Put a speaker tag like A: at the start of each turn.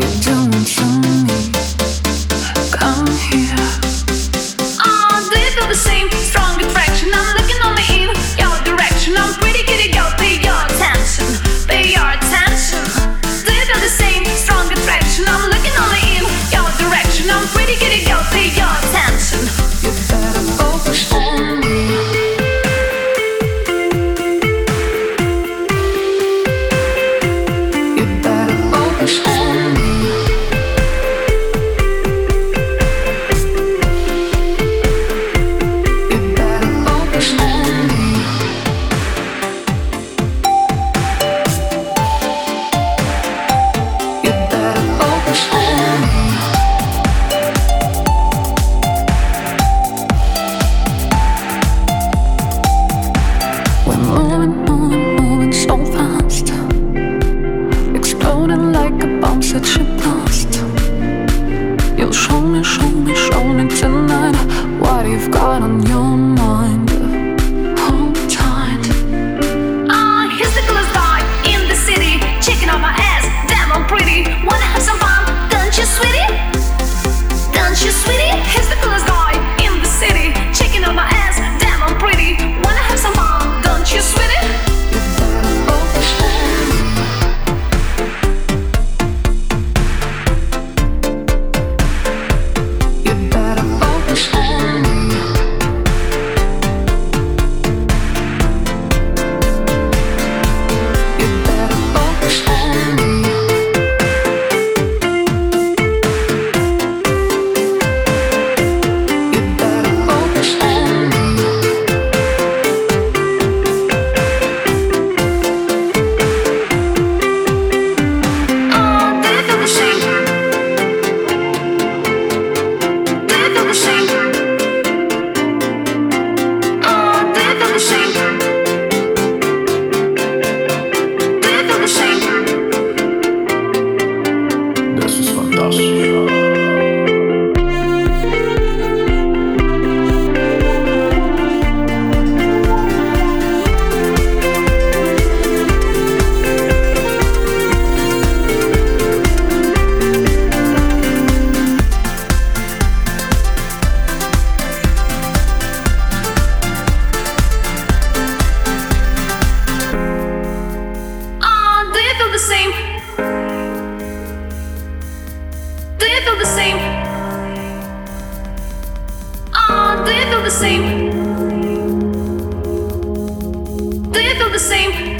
A: body. вышедший пост И ушел
B: мешок is
A: same? Do you feel the same?